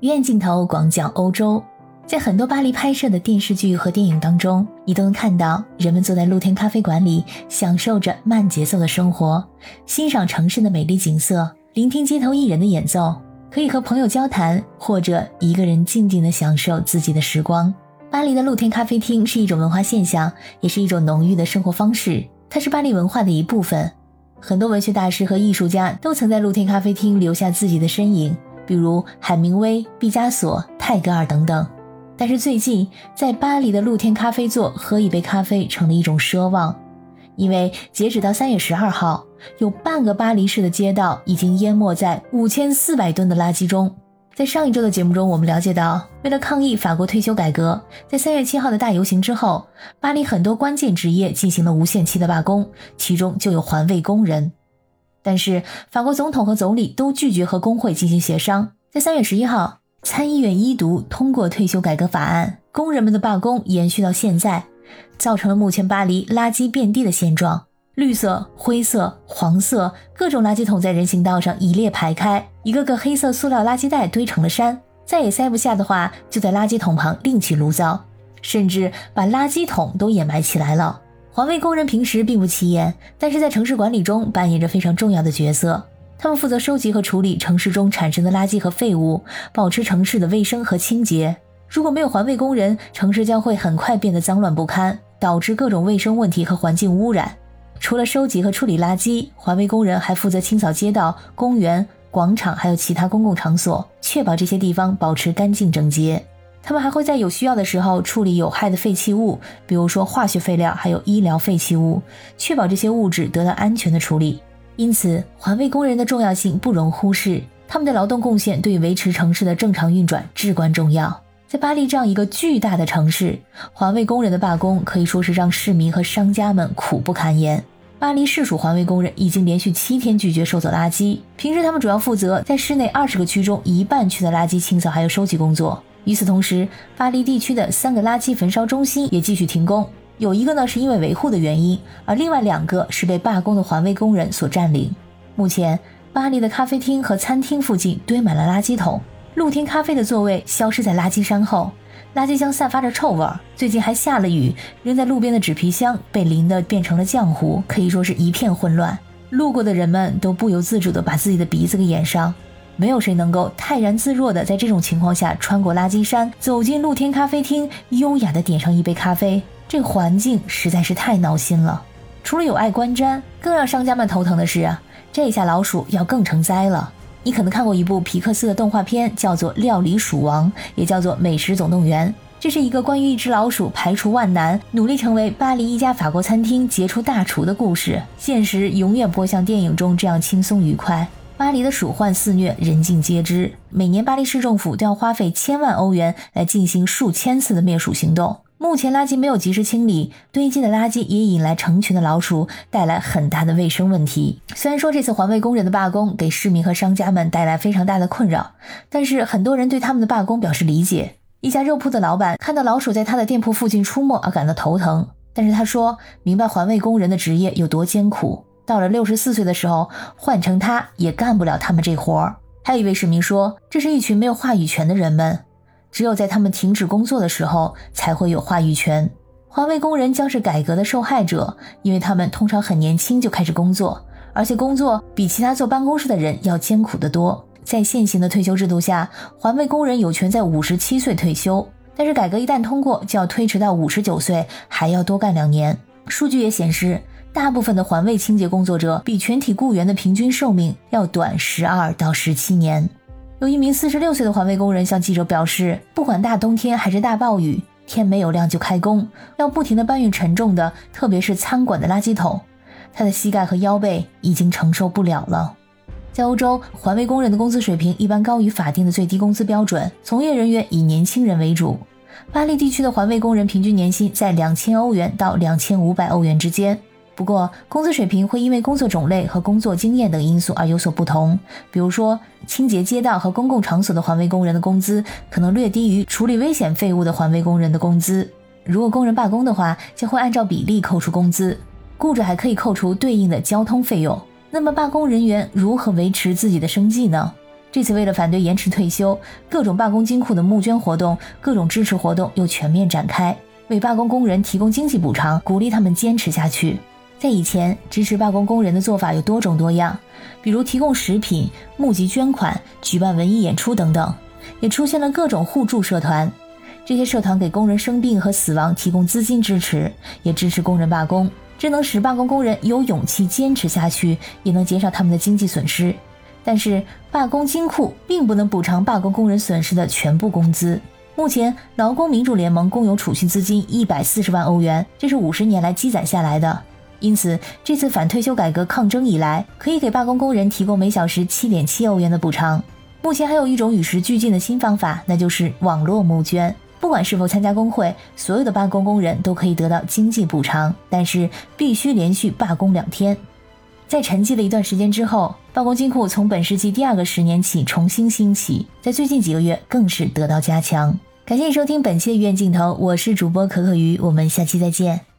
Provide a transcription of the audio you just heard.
院镜头广角欧洲，在很多巴黎拍摄的电视剧和电影当中，你都能看到人们坐在露天咖啡馆里，享受着慢节奏的生活，欣赏城市的美丽景色，聆听街头艺人的演奏，可以和朋友交谈，或者一个人静静的享受自己的时光。巴黎的露天咖啡厅是一种文化现象，也是一种浓郁的生活方式，它是巴黎文化的一部分。很多文学大师和艺术家都曾在露天咖啡厅留下自己的身影，比如海明威、毕加索、泰戈尔等等。但是最近，在巴黎的露天咖啡座喝一杯咖啡成了一种奢望，因为截止到三月十二号，有半个巴黎市的街道已经淹没在五千四百吨的垃圾中。在上一周的节目中，我们了解到，为了抗议法国退休改革，在三月七号的大游行之后，巴黎很多关键职业进行了无限期的罢工，其中就有环卫工人。但是，法国总统和总理都拒绝和工会进行协商。在三月十一号，参议院一读通过退休改革法案，工人们的罢工延续到现在，造成了目前巴黎垃圾遍地的现状。绿色、灰色、黄色，各种垃圾桶在人行道上一列排开，一个个黑色塑料垃圾袋堆成了山。再也塞不下的话，就在垃圾桶旁另起炉灶，甚至把垃圾桶都掩埋起来了。环卫工人平时并不起眼，但是在城市管理中扮演着非常重要的角色。他们负责收集和处理城市中产生的垃圾和废物，保持城市的卫生和清洁。如果没有环卫工人，城市将会很快变得脏乱不堪，导致各种卫生问题和环境污染。除了收集和处理垃圾，环卫工人还负责清扫街道、公园、广场，还有其他公共场所，确保这些地方保持干净整洁。他们还会在有需要的时候处理有害的废弃物，比如说化学废料，还有医疗废弃物，确保这些物质得到安全的处理。因此，环卫工人的重要性不容忽视，他们的劳动贡献对维持城市的正常运转至关重要。在巴黎这样一个巨大的城市，环卫工人的罢工可以说是让市民和商家们苦不堪言。巴黎市属环卫工人已经连续七天拒绝收走垃圾。平时他们主要负责在市内二十个区中一半区的垃圾清扫还有收集工作。与此同时，巴黎地区的三个垃圾焚烧中心也继续停工，有一个呢是因为维护的原因，而另外两个是被罢工的环卫工人所占领。目前，巴黎的咖啡厅和餐厅附近堆满了垃圾桶，露天咖啡的座位消失在垃圾山后。垃圾箱散发着臭味儿，最近还下了雨，扔在路边的纸皮箱被淋得变成了浆糊，可以说是一片混乱。路过的人们都不由自主地把自己的鼻子给掩上，没有谁能够泰然自若地在这种情况下穿过垃圾山，走进露天咖啡厅，优雅地点上一杯咖啡。这环境实在是太闹心了。除了有碍观瞻，更让商家们头疼的是，这下老鼠要更成灾了。你可能看过一部皮克斯的动画片，叫做《料理鼠王》，也叫做《美食总动员》。这是一个关于一只老鼠排除万难，努力成为巴黎一家法国餐厅杰出大厨的故事。现实永远不会像电影中这样轻松愉快。巴黎的鼠患肆虐，人尽皆知。每年，巴黎市政府都要花费千万欧元来进行数千次的灭鼠行动。目前垃圾没有及时清理，堆积的垃圾也引来成群的老鼠，带来很大的卫生问题。虽然说这次环卫工人的罢工给市民和商家们带来非常大的困扰，但是很多人对他们的罢工表示理解。一家肉铺的老板看到老鼠在他的店铺附近出没而感到头疼，但是他说明白环卫工人的职业有多艰苦，到了六十四岁的时候，换成他也干不了他们这活儿。还有一位市民说，这是一群没有话语权的人们。只有在他们停止工作的时候，才会有话语权。环卫工人将是改革的受害者，因为他们通常很年轻就开始工作，而且工作比其他坐办公室的人要艰苦得多。在现行的退休制度下，环卫工人有权在五十七岁退休，但是改革一旦通过，就要推迟到五十九岁，还要多干两年。数据也显示，大部分的环卫清洁工作者比全体雇员的平均寿命要短十二到十七年。有一名四十六岁的环卫工人向记者表示，不管大冬天还是大暴雨，天没有亮就开工，要不停地搬运沉重的，特别是餐馆的垃圾桶。他的膝盖和腰背已经承受不了了。在欧洲，环卫工人的工资水平一般高于法定的最低工资标准，从业人员以年轻人为主。巴黎地区的环卫工人平均年薪在两千欧元到两千五百欧元之间。不过，工资水平会因为工作种类和工作经验等因素而有所不同。比如说，清洁街道和公共场所的环卫工人的工资可能略低于处理危险废物的环卫工人的工资。如果工人罢工的话，将会按照比例扣除工资，雇主还可以扣除对应的交通费用。那么，罢工人员如何维持自己的生计呢？这次为了反对延迟退休，各种罢工金库的募捐活动、各种支持活动又全面展开，为罢工工人提供经济补偿，鼓励他们坚持下去。在以前，支持罢工工人的做法有多种多样，比如提供食品、募集捐款、举办文艺演出等等，也出现了各种互助社团。这些社团给工人生病和死亡提供资金支持，也支持工人罢工，这能使罢工工人有勇气坚持下去，也能减少他们的经济损失。但是，罢工金库并不能补偿罢工工人损失的全部工资。目前，劳工民主联盟共有储蓄资金一百四十万欧元，这是五十年来积攒下来的。因此，这次反退休改革抗争以来，可以给罢工工人提供每小时七点七欧元的补偿。目前还有一种与时俱进的新方法，那就是网络募捐。不管是否参加工会，所有的罢工工人都可以得到经济补偿，但是必须连续罢工两天。在沉寂了一段时间之后，罢工金库从本世纪第二个十年起重新兴起，在最近几个月更是得到加强。感谢你收听本期的医院镜头，我是主播可可鱼，我们下期再见。